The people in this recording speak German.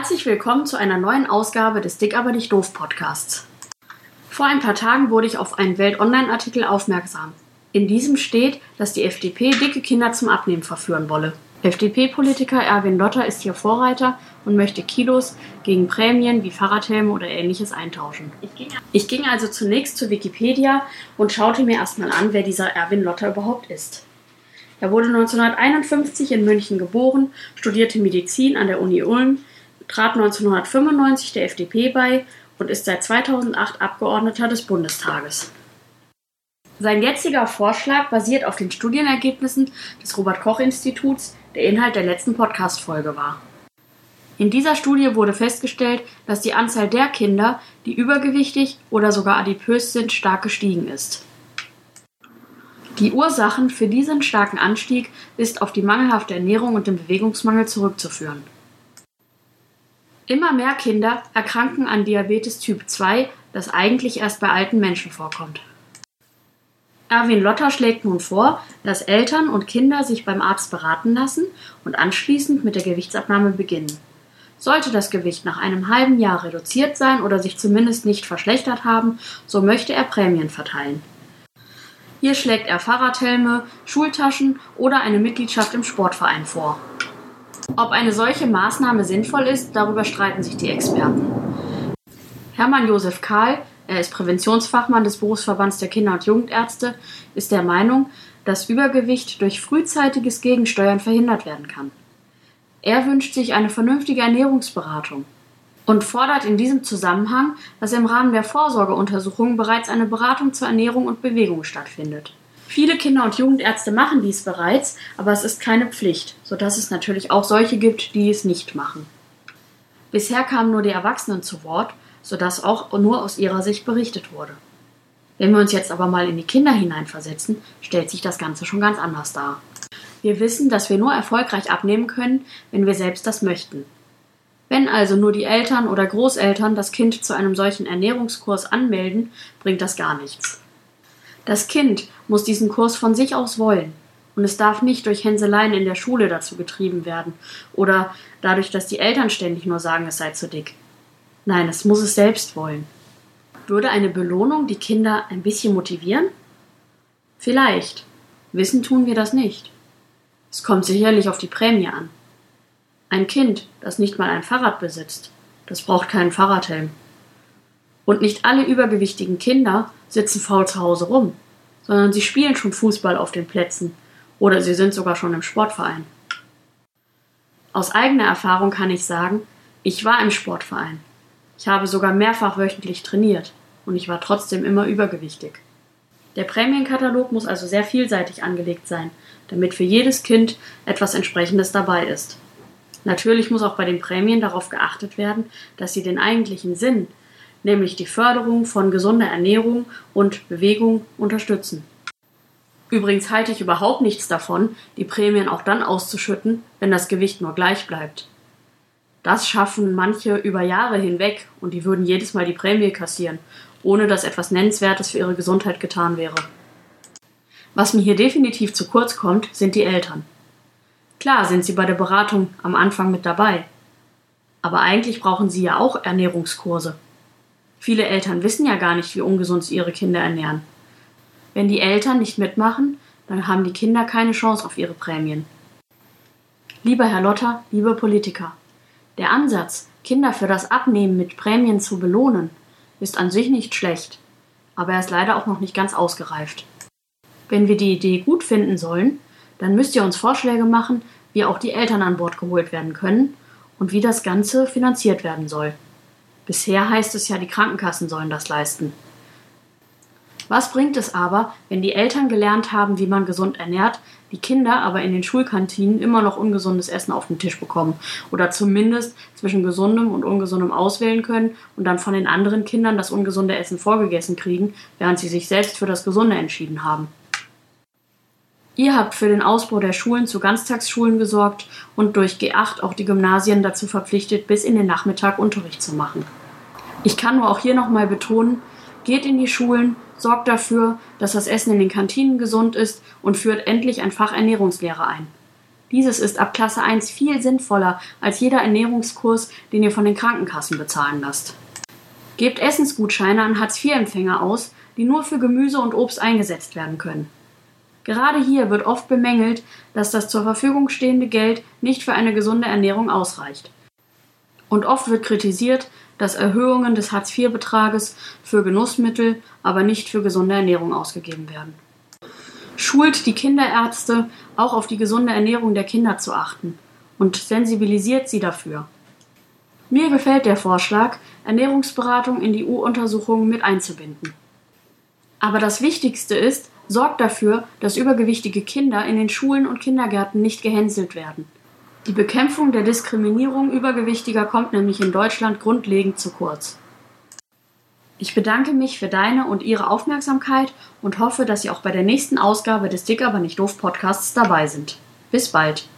Herzlich willkommen zu einer neuen Ausgabe des Dick aber nicht doof Podcasts. Vor ein paar Tagen wurde ich auf einen Welt-Online-Artikel aufmerksam. In diesem steht, dass die FDP dicke Kinder zum Abnehmen verführen wolle. FDP-Politiker Erwin Lotter ist hier Vorreiter und möchte Kilos gegen Prämien wie Fahrradhelme oder ähnliches eintauschen. Ich ging also zunächst zu Wikipedia und schaute mir erstmal an, wer dieser Erwin Lotter überhaupt ist. Er wurde 1951 in München geboren, studierte Medizin an der Uni Ulm, trat 1995 der FDP bei und ist seit 2008 Abgeordneter des Bundestages. Sein jetziger Vorschlag basiert auf den Studienergebnissen des Robert Koch Instituts, der Inhalt der letzten Podcast-Folge war. In dieser Studie wurde festgestellt, dass die Anzahl der Kinder, die übergewichtig oder sogar adipös sind, stark gestiegen ist. Die Ursachen für diesen starken Anstieg ist auf die mangelhafte Ernährung und den Bewegungsmangel zurückzuführen. Immer mehr Kinder erkranken an Diabetes Typ 2, das eigentlich erst bei alten Menschen vorkommt. Erwin Lotter schlägt nun vor, dass Eltern und Kinder sich beim Arzt beraten lassen und anschließend mit der Gewichtsabnahme beginnen. Sollte das Gewicht nach einem halben Jahr reduziert sein oder sich zumindest nicht verschlechtert haben, so möchte er Prämien verteilen. Hier schlägt er Fahrradhelme, Schultaschen oder eine Mitgliedschaft im Sportverein vor. Ob eine solche Maßnahme sinnvoll ist, darüber streiten sich die Experten. Hermann Josef Kahl, er ist Präventionsfachmann des Berufsverbands der Kinder- und Jugendärzte, ist der Meinung, dass Übergewicht durch frühzeitiges Gegensteuern verhindert werden kann. Er wünscht sich eine vernünftige Ernährungsberatung und fordert in diesem Zusammenhang, dass im Rahmen der Vorsorgeuntersuchungen bereits eine Beratung zur Ernährung und Bewegung stattfindet. Viele Kinder- und Jugendärzte machen dies bereits, aber es ist keine Pflicht, sodass es natürlich auch solche gibt, die es nicht machen. Bisher kamen nur die Erwachsenen zu Wort sodass auch nur aus ihrer Sicht berichtet wurde. Wenn wir uns jetzt aber mal in die Kinder hineinversetzen, stellt sich das Ganze schon ganz anders dar. Wir wissen, dass wir nur erfolgreich abnehmen können, wenn wir selbst das möchten. Wenn also nur die Eltern oder Großeltern das Kind zu einem solchen Ernährungskurs anmelden, bringt das gar nichts. Das Kind muss diesen Kurs von sich aus wollen. Und es darf nicht durch Hänseleien in der Schule dazu getrieben werden oder dadurch, dass die Eltern ständig nur sagen, es sei zu dick. Nein, es muss es selbst wollen. Würde eine Belohnung die Kinder ein bisschen motivieren? Vielleicht. Wissen tun wir das nicht. Es kommt sicherlich auf die Prämie an. Ein Kind, das nicht mal ein Fahrrad besitzt, das braucht keinen Fahrradhelm. Und nicht alle übergewichtigen Kinder sitzen faul zu Hause rum, sondern sie spielen schon Fußball auf den Plätzen oder sie sind sogar schon im Sportverein. Aus eigener Erfahrung kann ich sagen, ich war im Sportverein ich habe sogar mehrfach wöchentlich trainiert und ich war trotzdem immer übergewichtig. Der Prämienkatalog muss also sehr vielseitig angelegt sein, damit für jedes Kind etwas entsprechendes dabei ist. Natürlich muss auch bei den Prämien darauf geachtet werden, dass sie den eigentlichen Sinn, nämlich die Förderung von gesunder Ernährung und Bewegung, unterstützen. Übrigens halte ich überhaupt nichts davon, die Prämien auch dann auszuschütten, wenn das Gewicht nur gleich bleibt. Das schaffen manche über Jahre hinweg und die würden jedes Mal die Prämie kassieren, ohne dass etwas Nennenswertes für ihre Gesundheit getan wäre. Was mir hier definitiv zu kurz kommt, sind die Eltern. Klar sind sie bei der Beratung am Anfang mit dabei. Aber eigentlich brauchen sie ja auch Ernährungskurse. Viele Eltern wissen ja gar nicht, wie ungesund sie ihre Kinder ernähren. Wenn die Eltern nicht mitmachen, dann haben die Kinder keine Chance auf ihre Prämien. Lieber Herr Lotter, liebe Politiker, der Ansatz, Kinder für das Abnehmen mit Prämien zu belohnen, ist an sich nicht schlecht, aber er ist leider auch noch nicht ganz ausgereift. Wenn wir die Idee gut finden sollen, dann müsst ihr uns Vorschläge machen, wie auch die Eltern an Bord geholt werden können und wie das Ganze finanziert werden soll. Bisher heißt es ja, die Krankenkassen sollen das leisten. Was bringt es aber, wenn die Eltern gelernt haben, wie man gesund ernährt, die Kinder aber in den Schulkantinen immer noch ungesundes Essen auf den Tisch bekommen oder zumindest zwischen gesundem und ungesundem auswählen können und dann von den anderen Kindern das ungesunde Essen vorgegessen kriegen, während sie sich selbst für das Gesunde entschieden haben. Ihr habt für den Ausbau der Schulen zu Ganztagsschulen gesorgt und durch G8 auch die Gymnasien dazu verpflichtet, bis in den Nachmittag Unterricht zu machen. Ich kann nur auch hier nochmal betonen, geht in die Schulen, sorgt dafür, dass das Essen in den Kantinen gesund ist und führt endlich ein Fach Ernährungslehre ein. Dieses ist ab Klasse 1 viel sinnvoller als jeder Ernährungskurs, den ihr von den Krankenkassen bezahlen lasst. Gebt Essensgutscheine an Hartz-IV-Empfänger aus, die nur für Gemüse und Obst eingesetzt werden können. Gerade hier wird oft bemängelt, dass das zur Verfügung stehende Geld nicht für eine gesunde Ernährung ausreicht. Und oft wird kritisiert, dass Erhöhungen des Hartz-IV-Betrages für Genussmittel, aber nicht für gesunde Ernährung ausgegeben werden. Schult die Kinderärzte, auch auf die gesunde Ernährung der Kinder zu achten und sensibilisiert sie dafür. Mir gefällt der Vorschlag, Ernährungsberatung in die U-Untersuchungen mit einzubinden. Aber das Wichtigste ist, sorgt dafür, dass übergewichtige Kinder in den Schulen und Kindergärten nicht gehänselt werden. Die Bekämpfung der Diskriminierung Übergewichtiger kommt nämlich in Deutschland grundlegend zu kurz. Ich bedanke mich für deine und Ihre Aufmerksamkeit und hoffe, dass Sie auch bei der nächsten Ausgabe des Dick aber nicht doof Podcasts dabei sind. Bis bald.